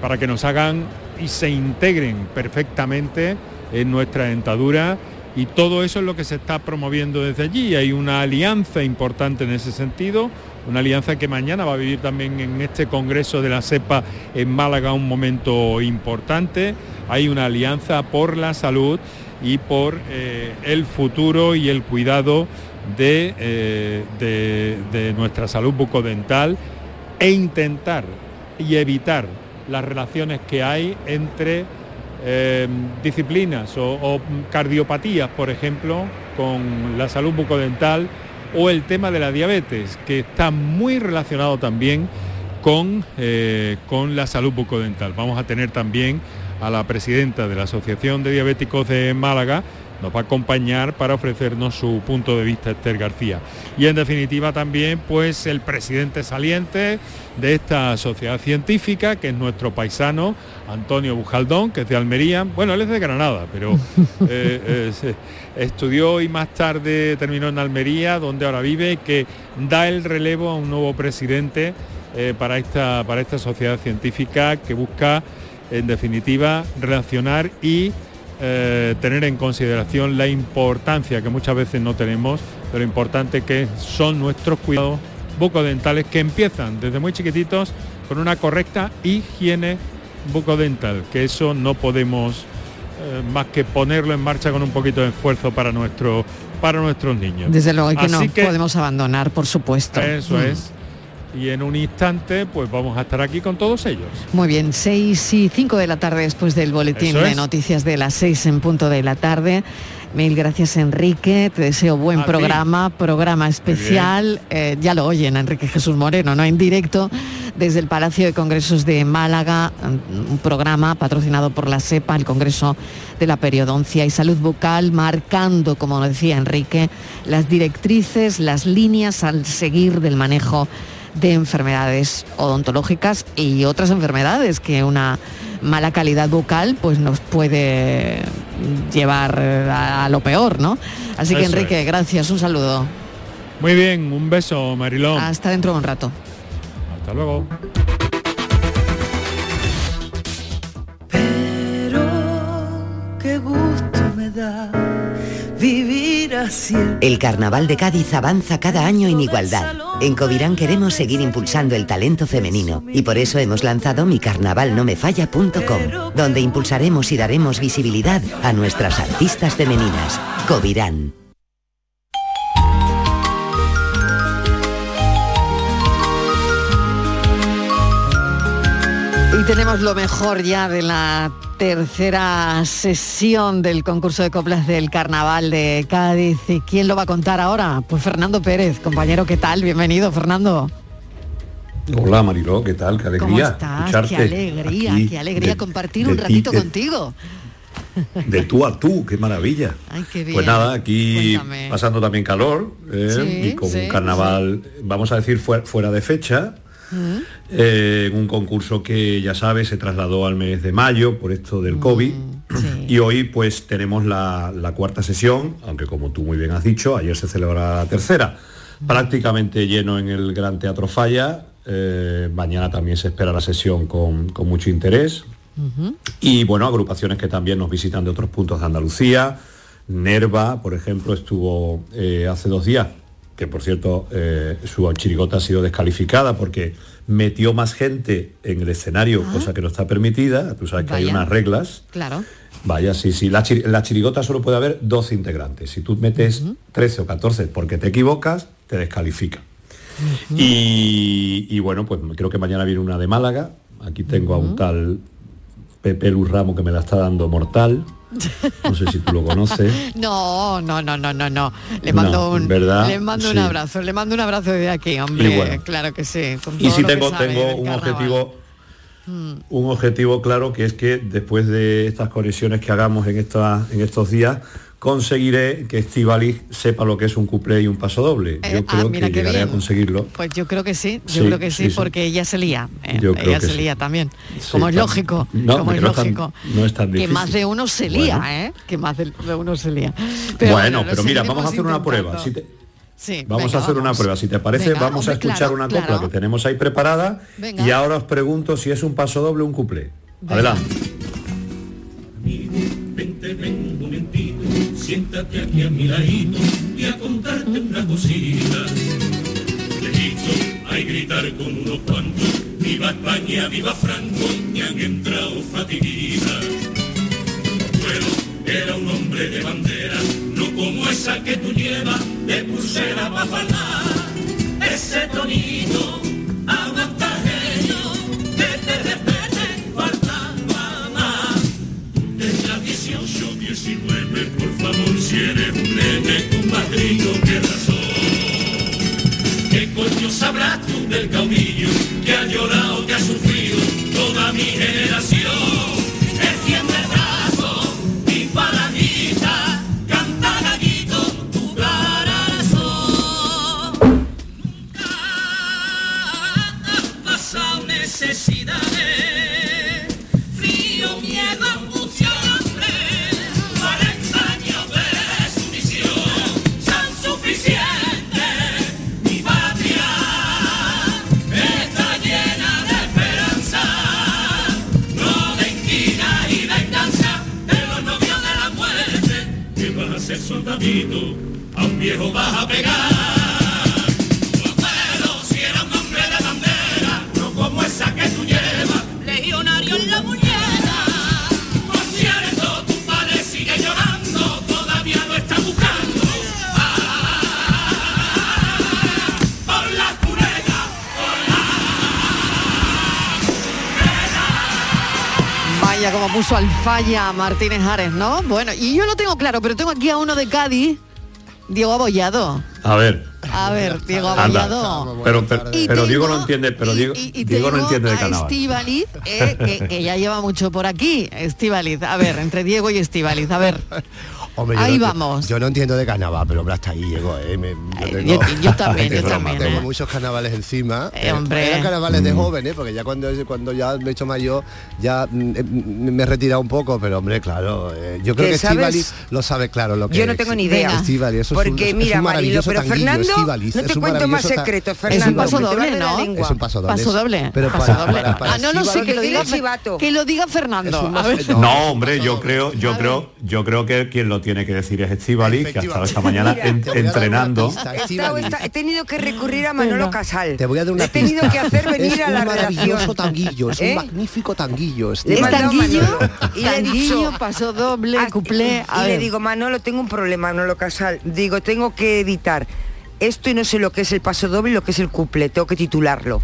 para que nos hagan y se integren perfectamente en nuestra dentadura y todo eso es lo que se está promoviendo desde allí. Hay una alianza importante en ese sentido, una alianza que mañana va a vivir también en este Congreso de la CEPA en Málaga un momento importante. Hay una alianza por la salud y por eh, el futuro y el cuidado de, eh, de- de nuestra salud bucodental e intentar y evitar las relaciones que hay entre eh, disciplinas o, o cardiopatías, por ejemplo, con la salud bucodental o el tema de la diabetes, que está muy relacionado también con, eh, con la salud bucodental. Vamos a tener también a la presidenta de la Asociación de Diabéticos de Málaga, nos va a acompañar para ofrecernos su punto de vista Esther García. Y en definitiva también pues el presidente saliente de esta sociedad científica, que es nuestro paisano, Antonio Bujaldón, que es de Almería. Bueno, él es de Granada, pero <laughs> eh, eh, estudió y más tarde terminó en Almería, donde ahora vive, que da el relevo a un nuevo presidente eh, para, esta, para esta sociedad científica que busca, en definitiva, relacionar y eh, tener en consideración la importancia que muchas veces no tenemos, de lo importante que son nuestros cuidados bucodentales que empiezan desde muy chiquititos con una correcta higiene bucodental, que eso no podemos eh, más que ponerlo en marcha con un poquito de esfuerzo para, nuestro, para nuestros niños. Desde luego que Así no podemos abandonar, por supuesto. Eso Mm. es. Y en un instante, pues vamos a estar aquí con todos ellos. Muy bien, 6 y 5 de la tarde después del boletín de noticias de las 6 en punto de la tarde. Mil gracias Enrique, te deseo buen A ti. programa, programa especial. Eh, ya lo oyen Enrique Jesús Moreno, ¿no? En directo desde el Palacio de Congresos de Málaga, un programa patrocinado por la SEPA, el Congreso de la Periodoncia y Salud Bucal, marcando, como decía Enrique, las directrices, las líneas al seguir del manejo de enfermedades odontológicas y otras enfermedades que una mala calidad bucal pues nos puede llevar a, a lo peor, ¿no? Así que Eso Enrique, es. gracias, un saludo. Muy bien, un beso, Marilón. Hasta dentro de un rato. Hasta luego. Qué gusto me da. El Carnaval de Cádiz avanza cada año en igualdad. En Covirán queremos seguir impulsando el talento femenino y por eso hemos lanzado micarnavalnomefalla.com, donde impulsaremos y daremos visibilidad a nuestras artistas femeninas. Covirán. Y tenemos lo mejor ya de la tercera sesión del concurso de coplas del Carnaval de Cádiz. ¿Y quién lo va a contar ahora? Pues Fernando Pérez, compañero, ¿qué tal? Bienvenido, Fernando. Hola Mariló, ¿qué tal? Qué alegría. ¿Cómo estás? escucharte Qué alegría, qué alegría de- compartir de un ti, ratito de- contigo. De tú a tú, qué maravilla. Ay, qué bien. Pues nada, aquí Cuéntame. pasando también calor ¿eh? Sí, y con sí, un carnaval, vamos a decir, fuera, fuera de fecha. Mm. eh, en un concurso que ya sabes se trasladó al mes de mayo por esto Mm, del COVID y hoy pues tenemos la, la cuarta sesión, aunque como tú muy bien has dicho, ayer se celebrará la tercera, Mm. prácticamente lleno en el Gran Teatro Falla, eh, mañana también se espera la sesión con, con mucho interés, y bueno, agrupaciones que también nos visitan de otros puntos de Andalucía. Nerva, por ejemplo, estuvo eh, hace dos días, que por cierto eh, su chirigota ha sido descalificada porque metió más gente en el escenario, cosa que no está permitida. Tú sabes que hay unas reglas. Claro. Vaya, sí, sí. La, la chirigota solo puede haber dos integrantes. Si tú metes 13 o 14 porque te equivocas, te descalifica. y, y bueno, pues creo que mañana viene una de Málaga. Aquí tengo a un tal Pepe Luz Ramo que me la está dando mortal. No sé si tú lo conoces. <laughs> No, no, no, no, no, no. Le mando No, un ¿verdad? le mando un abrazo, le mando un abrazo desde aquí, hombre. Bueno. Claro que sí. con Y sí tengo, tengo un objetivo, Mm. un objetivo claro que es que después de estas conexiones que hagamos en, esta- en estos días, conseguiré que Estivali sepa lo que es un cuplé y un paso doble. Eh, Yo ah, creo que llegaré bien. a conseguirlo. Pues yo creo que sí, yo Sí, creo que sí, sí, sí. porque ella se lía. eh, Yo creo ella que se lía también. Como es lógico, No, como es que no es tan- lógico. no es tan que más de uno se lía, Bueno. ¿eh? Que más de, uno se lía. bueno, pero mira, vamos a hacer una prueba. Si te- Sí, vamos venga, a hacer una prueba. Si te parece, Venga, vamos a escuchar claro, una copla claro. que tenemos ahí preparada Venga. y ahora os pregunto si es un paso doble o un cuplé. Adelante. Siéntate aquí a mi ladito y a contarte una cosita. Lejito, hay gritar con unos cuantos, viva España, viva Franco, me han entrado fatiguitas. Bueno, era un hombre de bandera, no como esa que tú llevas, de pulsera pa' falar. Ese tonito, 18, 19, por favor, si eres un nene grito que razón. ¿Qué coño sabrás tú del caudillo que ha llorado, que ha sufrido toda mi generación? Soldadito, a un viejo vas a pegar. Tu abuelo si era un hombre de bandera, no como esa que tú llevas, legionario en la muñeca. Vaya, como puso al falla Martínez Ares, ¿no? Bueno, y yo lo tengo claro, pero tengo aquí a uno de Cádiz, Diego Abollado. A ver. A ver, Diego Anda. Abollado. Pero, pero, Diego no entiende, pero Diego, Y Diego no entiende de carnaval. Estíbaliz, eh, que, que ya lleva mucho por aquí. Estíbaliz, a ver, entre Diego y Estíbaliz, a ver. <laughs> Hombre, yo Ahí no- vamos. Yo no entiendo de carnaval, pero hombre, hasta ahí llego, ¿eh? Me- yo, yo- yo también, <laughs> yo tengo- también, Tengo ¿eh? muchos carnavales encima. Eh, hombre. Eran carnavales de Mm. jóvenes, porque ya cuando, cuando ya me he hecho mayor, ya mm, eh, mm, me he retirado un poco, pero hombre, claro, eh, yo creo Que Estivali lo sabe claro lo que Yo no tengo ni idea. Estivali, eso es un- Porque es un mira, Marilo, maravilloso pero tanguillo, Fernando, no es te cuento más secretos, Es un Fernando. paso doble, ¿no? Es un paso doble. Paso doble. Pero para- ah, no, no sé, que lo diga, Que lo diga Fer- que lo diga Fernando. No, hombre, yo creo, yo creo, yo creo que quien lo tiene que decir es Estivali, que ha estado esta mañana Mira, en- a entrenando. He, estado- esta- he tenido que recurrir a Manolo Casal. Te voy a dar una He tenido pista. que hacer venir es a la un maravilloso tanguillo, es un ¿Eh? magnífico tanguillo. Le he Estíbaliz. mandado a tanguillo, y le dicho, paso doble, Ah, cuplé. A y ver. le digo, Manolo, tengo un problema, Manolo Casal. Digo, tengo que editar esto y no sé lo que es el paso doble y lo que es el couple, tengo que titularlo.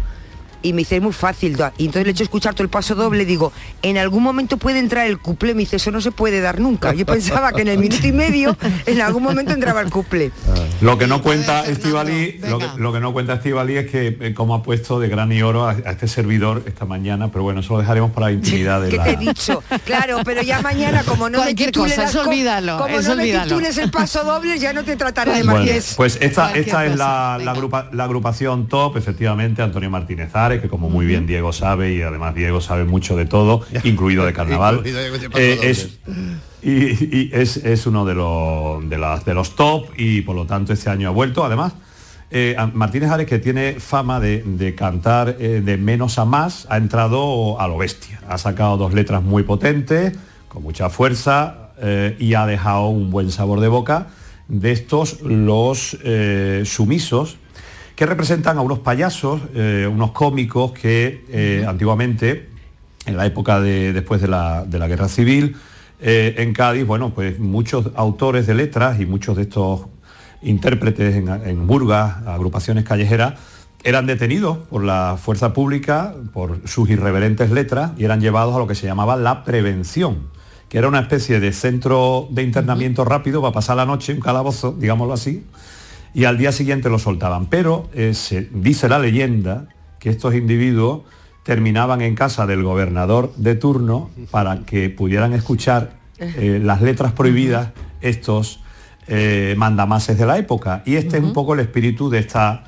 Y me dice, es muy fácil. da". Y entonces le he hecho escuchar todo el paso doble, digo, en algún momento puede entrar el couple. Me dice, eso no se puede dar nunca. Yo pensaba que en el minuto y medio, en algún momento entraba el couple. Lo que no cuenta Estivali, lo que, lo que no cuenta Estivali es que eh, como ha puesto de gran y oro a, a este servidor esta mañana, pero bueno, eso lo dejaremos para la intimidad de que la. te he dicho. Claro, pero ya mañana, como no Cualquier me titules cosa, eso olvídalo, como eso no me olvídalo. titules el paso doble, ya no te trataré de Bueno, marqués. pues esta, Cualquier esta es cosa, la, la agrupa- la agrupación top, efectivamente, Antonio Martínez Ares, que como muy bien Diego sabe, y además Diego sabe mucho de todo, incluido de <laughs> carnaval. Incluido de- Eh, es, y, y es, es uno de los, de, las, de los top y por lo tanto este año ha vuelto. Además, eh, Martínez Ares, que tiene fama de, de cantar eh, de menos a más, ha entrado a lo bestia. Ha sacado dos letras muy potentes, con mucha fuerza eh, y ha dejado un buen sabor de boca de estos los sumisos que representan a unos payasos, unos cómicos que antiguamente, en la época de, después de la, de la guerra civil, eh, en Cádiz, bueno, pues muchos autores de letras y muchos de estos intérpretes en, en burgas, agrupaciones callejeras, eran detenidos por la fuerza pública por sus irreverentes letras y eran llevados a lo que se llamaba la prevención, que era una especie de centro de internamiento rápido para pasar la noche, un calabozo, digámoslo así, y al día siguiente lo soltaban. Pero eh, se, dice la leyenda que estos individuos terminaban en casa del gobernador de turno para que pudieran escuchar eh, las letras prohibidas estos eh, mandamases de la época. Y este es un poco el espíritu de esta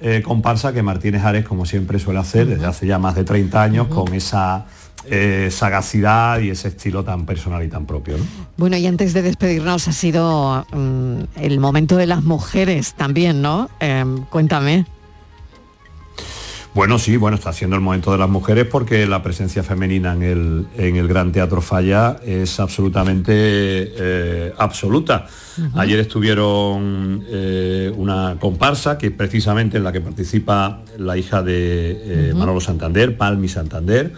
eh, comparsa que Martínez Ares, como siempre suele hacer desde hace ya más de 30 años, con esa eh, sagacidad y ese estilo tan personal y tan propio. ¿no? Bueno, y antes de despedirnos ha sido mm, el momento de las mujeres también, ¿no? Em, cuéntame. Bueno, sí, bueno, está siendo el momento de las mujeres porque la presencia femenina en el, en el Gran Teatro Falla es absolutamente eh, absoluta. Ayer estuvieron eh, una comparsa que precisamente en la que participa la hija de eh, Manolo Santander, Palmi Santander,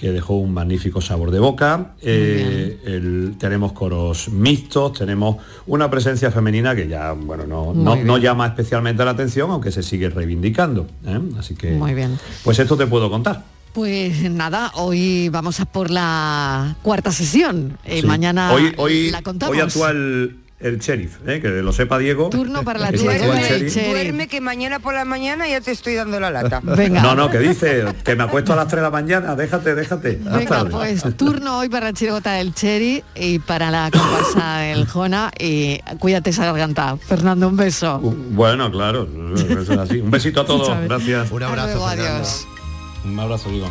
que dejó un magnífico sabor de boca. Eh, el- tenemos coros mixtos, tenemos una presencia femenina que ya, bueno, no, no, llama especialmente la atención, aunque se sigue reivindicando. ¿eh? Así que, Muy bien. pues esto te puedo contar. Pues nada, hoy vamos a por la cuarta sesión. Eh, Sí. Mañana hoy, hoy, la contamos. hoy actúa el, el sheriff, ¿eh? que lo sepa Diego. Turno para la el sheriff. Duerme que mañana por la mañana ya te estoy dando la lata. <laughs> Venga. No, no, que dice que me acuesto a las 3 de la mañana, déjate, déjate. Venga, pues turno hoy para la chirigota del Cheri y para la comparsa <coughs> del Jona y cuídate esa garganta. Fernando, un beso. Bueno, claro, eso es así. Un besito a todos, gracias. Un abrazo, luego, adiós. Un abrazo, digo.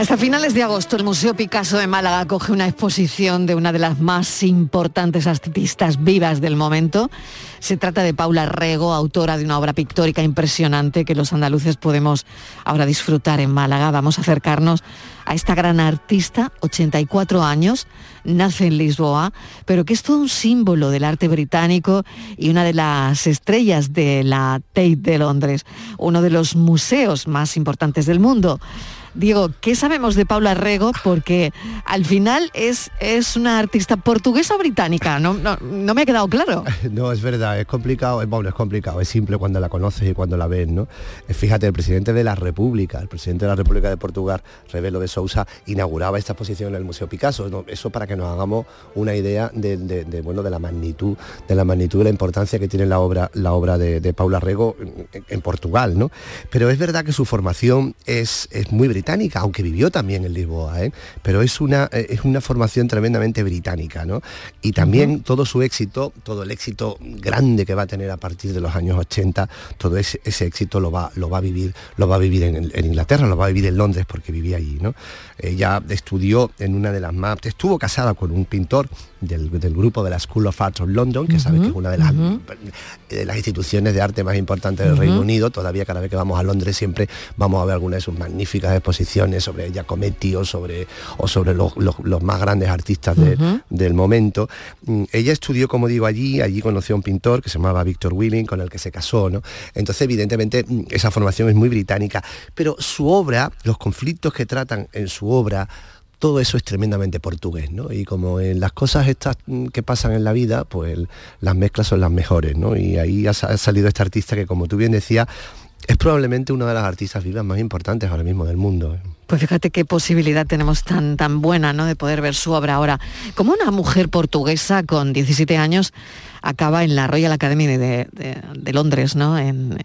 Hasta finales de agosto, el Museo Picasso de Málaga acoge una exposición de una de las más importantes artistas vivas del momento. Se trata de Paula Rego, autora de una obra pictórica impresionante que los andaluces podemos ahora disfrutar en Málaga. Vamos a acercarnos a esta gran artista, 84 años, nace en Lisboa, pero que es todo un símbolo del arte británico y una de las estrellas de la Tate de Londres, uno de los museos más importantes del mundo. Diego, ¿qué sabemos de Paula Rego? Porque al final es, es una artista portuguesa o británica, no, no, me ha quedado claro. <laughs> No, es verdad, es complicado, es, bueno, es complicado, es simple cuando la conoces y cuando la ves, ¿no? Eh, Fíjate, el presidente de la República, el presidente de la República de Portugal, Rebelo de Sousa, inauguraba esta exposición en el Museo Picasso. Eso para que nos hagamos una idea de, de- de, bueno, de la magnitud, de la magnitud y la importancia que tiene la obra, la obra de, de Paula Rego en, en Portugal, ¿no? Pero es verdad que su formación es, es muy británica, aunque vivió también en Lisboa, ¿eh? pero es una, eh, es una formación tremendamente británica, ¿no? Y también todo su éxito, todo el éxito grande que va a tener a partir de los años 80, todo ese, ese éxito lo va, lo va a vivir, lo va a vivir en, en Inglaterra, lo va a vivir en Londres porque vivía allí, ¿no? Ella estudió en una de las más, estuvo casada con un pintor del, del grupo de la School of Arts of London, que sabes que es una de las, de las instituciones de arte más importantes del. Reino Unido. Todavía cada vez que vamos a Londres siempre vamos a ver alguna de sus magníficas exposiciones sobre Giacometti o sobre, o sobre los, los- los más grandes artistas de- del momento. Mm, Ella estudió, como digo, allí, allí conoció a un pintor que se llamaba Victor Willing, con el que se casó, ¿no? Entonces, evidentemente, mm, esa formación es muy británica, pero su obra, los conflictos que tratan en su obra, todo eso es tremendamente portugués, ¿no? Y como en las cosas estas mm, que pasan en la vida, pues las mezclas son las mejores, ¿no? Y ahí ha, sa- ha salido este artista que, como tú bien decías, es probablemente una de las artistas vivas más importantes ahora mismo del mundo. ¿eh? Pues fíjate qué posibilidad tenemos tan, tan buena ¿no? de poder ver su obra ahora. Como una mujer portuguesa con 17 años acaba en la Royal Academy de, Londres, ¿no? En,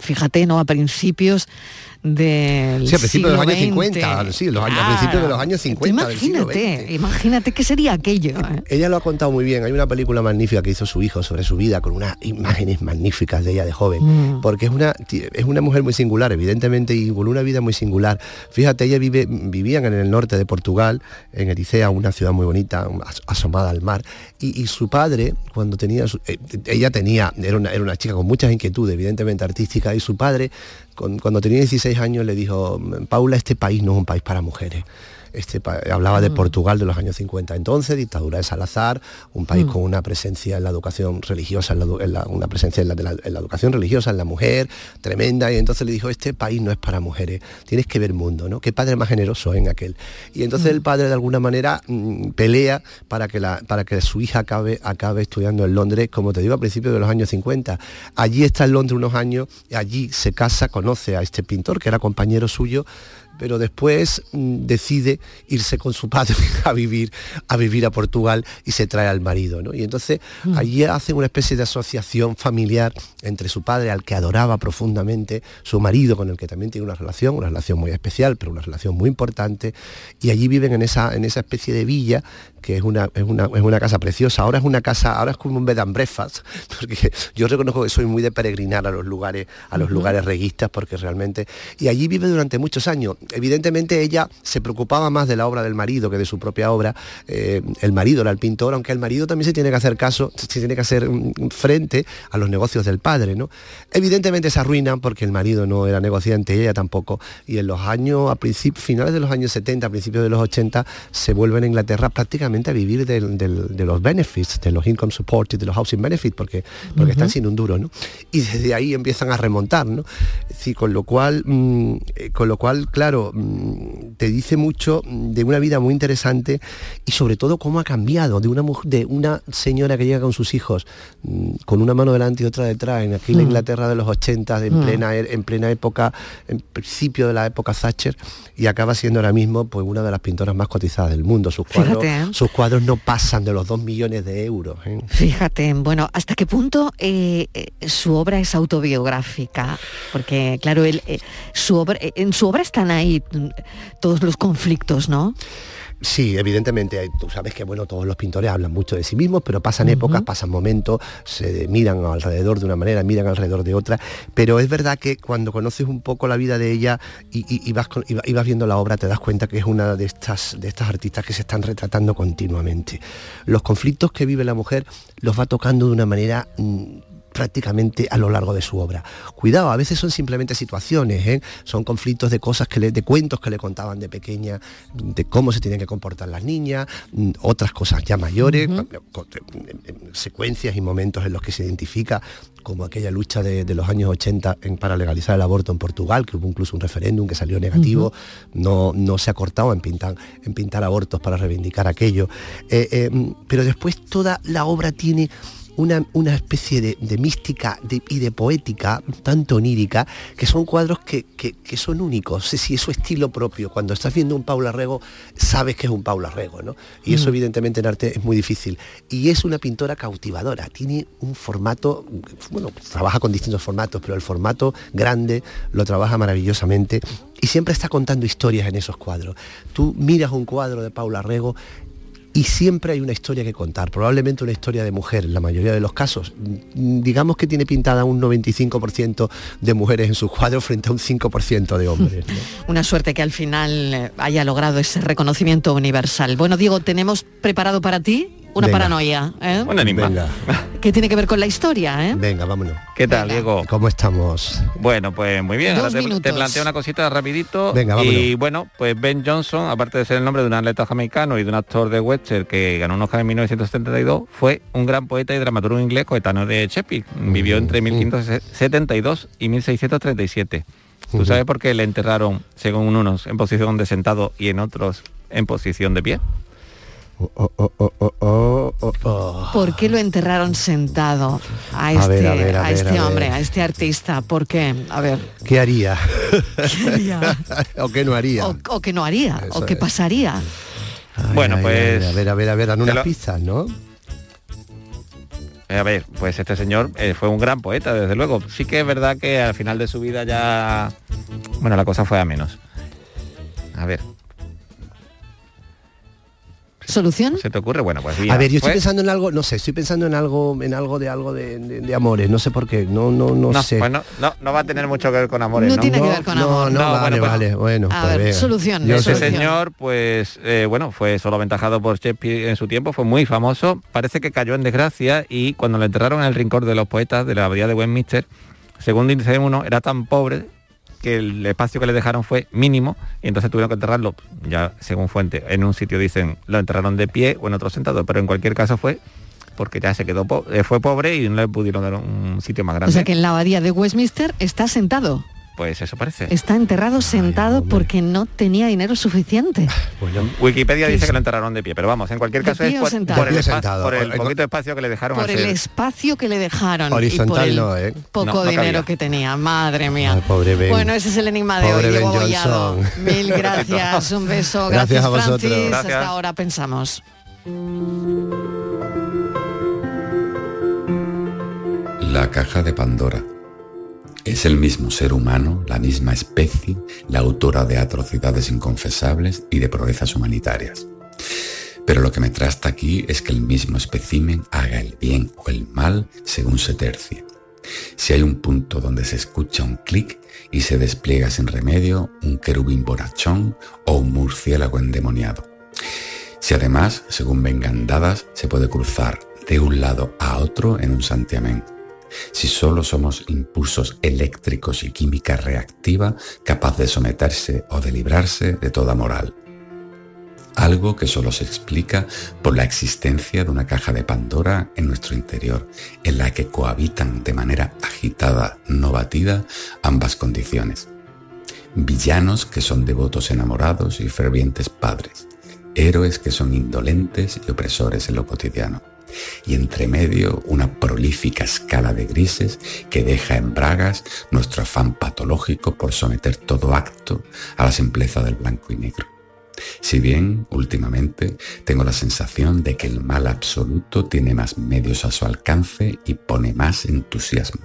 fíjate, ¿no? A principios del Sí, a principios de los años siglo 50, XX. sí, los años- a principios de los años 50 del siglo Imagínate, imagínate qué sería aquello. ¿eh? Ella lo ha contado muy bien. Hay una película magnífica que hizo su hijo sobre su vida con unas imágenes magníficas de ella de joven. Mm. Porque es una, es una mujer muy singular, evidentemente, y con una vida muy singular. Fíjate, ella vive, vivían en el norte de Portugal, en Ericea, una ciudad muy bonita, as- asomada al mar. Y, y su padre, cuando tenía, su- eh, ella tenía, era una, era una chica con muchas inquietudes, evidentemente artísticas, y su padre, cuando tenía 16 años, le dijo, Paula, este país no es un país para mujeres. Este, hablaba de Mm. Portugal de los años 50 entonces, dictadura de Salazar, un país Mm. con una presencia en la educación religiosa, en la edu- en la- una presencia en la, en educación religiosa, en la mujer, tremenda, y entonces le dijo, este país no es para mujeres, tienes que ver mundo, ¿no? Qué padre más generoso en aquel. Y entonces Mm. el padre de alguna manera mm, pelea para que, la, para que su hija acabe, acabe estudiando en Londres, como te digo, a principios de los años 50. Allí está en Londres unos años, allí se casa, conoce a este pintor, que era compañero suyo, pero después mm, decide irse con su padre <laughs> a vivir a vivir a Portugal y se trae al marido ¿no? y entonces Mm. allí hacen una especie de asociación familiar entre su padre al que adoraba profundamente su marido con el que también tiene una relación una relación muy especial pero una relación muy importante y allí viven en esa en esa especie de villa que es una, es una, es una casa preciosa. Ahora es una casa, ahora es como un bed and breakfast, <laughs> porque yo reconozco que soy muy de peregrinar a los lugares, a los lugares reguistas, porque realmente. Y allí vive durante muchos años. Evidentemente ella se preocupaba más de la obra del marido que de su propia obra. Eh, el marido era el pintor, aunque el marido también se tiene que hacer caso, se tiene que hacer mm, frente a los negocios del padre, ¿no? Evidentemente se arruinan porque el marido no era negociante ella tampoco. Y en los años, a principios, finales de los años 70, a principios de los 80, se vuelven a Inglaterra prácticamente a vivir del- del- de los benefits, de los income support y de los housing benefits, porque, porque están sin un duro, ¿no? Y desde ahí empiezan a remontar, ¿no? Decir, con lo cual, mm, eh, con lo cual, claro, claro, mm, te dice mucho de una vida muy interesante y sobre todo cómo ha cambiado de una, muj- de una señora que llega con sus hijos mm, con una mano delante y otra detrás en aquí la Mm. Inglaterra de los 80, en, Mm. plena, e- en plena época, en principio de la época Thatcher, y acaba siendo ahora mismo pues una de las pintoras más cotizadas del mundo. Sus cuadros, Fíjate, ¿eh? sus cuadros no pasan de los 2 millones de euros. ¿eh? Fíjate, bueno, ¿hasta qué punto eh, eh, su obra es autobiográfica? Porque, claro, él, su obra, en su obra están ahí mm, todos los conflictos, ¿no? Sí, evidentemente, tú sabes que bueno, todos los pintores hablan mucho de sí mismos, pero pasan épocas, pasan momentos, se miran alrededor de una manera, miran alrededor de otra, pero es verdad que cuando conoces un poco la vida de ella y, y- y vas, con- y y vas viendo la obra, te das cuenta que es una de estas, de estas artistas que se están retratando continuamente. Los conflictos que vive la mujer los va tocando de una manera... mm, prácticamente a lo largo de su obra. Cuidado, a veces son simplemente situaciones, ¿eh? son conflictos de cosas que le, de cuentos que le contaban de pequeña, de cómo se tienen que comportar las niñas, mm, otras cosas ya mayores, en secuencias y momentos en los que se identifica como aquella lucha de, de los años 80 en- para legalizar el aborto en Portugal, que hubo incluso un referéndum que salió negativo, no, no se ha cortado en pintar, en pintar abortos para reivindicar aquello. Eh, eh, mm, pero después toda la obra tiene una, una especie de, de mística de- y de poética, tanto onírica, que son cuadros que, que- que son únicos, es decir, es su estilo propio. Cuando estás viendo un Paula Rego, sabes que es un Paula Rego, ¿no? Y eso Mm. evidentemente en arte es muy difícil. Y es una pintora cautivadora, tiene un formato, bueno, trabaja con distintos formatos, pero el formato grande lo trabaja maravillosamente y siempre está contando historias en esos cuadros. Tú miras un cuadro de Paula Rego y siempre hay una historia que contar, probablemente una historia de mujer en la mayoría de los casos. Mm, Digamos que tiene pintada un 95% de mujeres en sus cuadros frente a un 5% de hombres. <laughs> Una suerte que al final eh, haya logrado ese reconocimiento universal. Bueno, Diego, tenemos preparado para ti una Venga. paranoia, ¿eh? Venga, que tiene que ver con la historia, ¿eh? venga, vámonos. ¿Qué tal, Diego? ¿Cómo estamos? Bueno, pues muy bien. Dos Ahora te, planteo una cosita rapidito. Venga, vámonos. y bueno, pues Ben Johnson, aparte de ser el nombre de un atleta jamaicano y de un actor de western que ganó un Oscar en 1972, fue un gran poeta y dramaturgo inglés coetáneo de Shakespeare. Vivió entre 1572 y 1637. ¿Tú sabes por qué le enterraron, según unos, en posición de sentado y en otros en posición de pie? ¿Por qué lo enterraron sentado a A este, ver, a ver, a a ver, este a hombre, a este artista? ¿Por qué? A ver, ¿Qué haría? ¿qué haría? <laughs> ¿O qué no haría? O, o que no haría, o Eso qué es. pasaría. Ay, Bueno, ay, pues- A ver, a ver, a ver, dan unas lo- pistas, ¿no? Eh, A ver, pues este señor eh, fue un gran poeta, desde luego. Sí que es verdad que al final de su vida ya... Bueno, la cosa fue a menos. A ver, ¿Solución? ¿se te ocurre? Bueno, pues A mira, ver, yo estoy fue- pensando en algo, no sé, estoy pensando en algo, en algo de algo de, de- de amores, no sé por qué, no, no, no, No, sé. pues no, no, no va a tener mucho que ver con amores, No ¿no? tiene que ver con no, amor. no, No, vale, bueno, pues- vale, bueno. A pues ver, solución, Yo Ese señor, pues, eh, bueno, fue solo aventajado por Shakespeare en su tiempo, fue muy famoso, parece que cayó en desgracia y cuando lo enterraron en el rincón de los poetas de la abadía de Westminster, según dice uno, era tan pobre que el espacio que le dejaron fue mínimo y entonces tuvieron que enterrarlo, ya según fuente, en un sitio dicen lo enterraron de pie o en otro sentado, pero en cualquier caso fue porque ya se quedó po- eh, fue pobre y no le pudieron dar un sitio más O grande. sea que en la abadía de Westminster está sentado. Pues eso parece. Está enterrado sentado porque no tenía dinero suficiente. <sighs> Bueno, Wikipedia ¿Qué dice es? que lo enterraron de pie, pero vamos, en cualquier ¿De caso es por, sentado? por el, sentado. por el poquito espacio que le dejaron Por el espacio que le dejaron y por Horizontal el no, ¿eh? poco No, no dinero cabía. que tenía. Madre mía. Ay, pobre Ben. Bueno, ese es el enigma de Pobre hoy. Diego Ben Bollado. Mil <laughs> gracias. Un beso. Gracias Gracias, a vosotros. Francis. Gracias. Hasta ahora pensamos. La caja de Pandora. Es el mismo ser humano, la misma especie, la autora de atrocidades inconfesables y de proezas humanitarias. Pero lo que me trae hasta aquí es que el mismo espécimen haga el bien o el mal según se tercie. Si hay un punto donde se escucha un clic y se despliega sin remedio un querubín borachón o un murciélago endemoniado. Si además, según vengan dadas, se puede cruzar de un lado a otro en un santiamén. Si solo somos impulsos eléctricos y química reactiva capaz de someterse o de librarse de toda moral. Algo que solo se explica por la existencia de una caja de Pandora en nuestro interior, en la que cohabitan de manera agitada, no batida, ambas condiciones. villanos que son devotos enamorados y fervientes padres, héroes que son indolentes y opresores en lo cotidiano, y entre medio una prolífica escala de grises que deja en bragas nuestro afán patológico por someter todo acto a la simpleza del blanco y negro. Si bien últimamente tengo la sensación de que el mal absoluto tiene más medios a su alcance y pone más entusiasmo.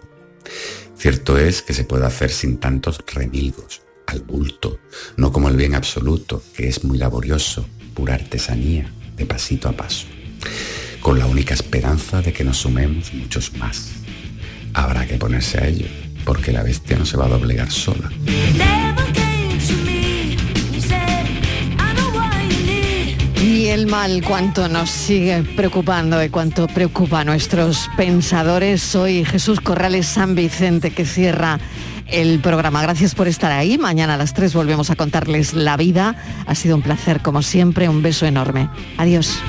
Cierto es que se puede hacer sin tantos remilgos, al bulto, no como el bien absoluto, que es muy laborioso, pura artesanía, de pasito a paso, con la única esperanza de que nos sumemos muchos más. Habrá que ponerse a ello, porque la bestia no se va a doblegar sola. Y el mal, cuánto nos sigue preocupando y cuánto preocupa a nuestros pensadores. Soy Jesús Corrales San Vicente que cierra el programa. Gracias por estar ahí. Mañana a las 3 volvemos a contarles la vida. Ha sido un placer como siempre. Un beso enorme. Adiós.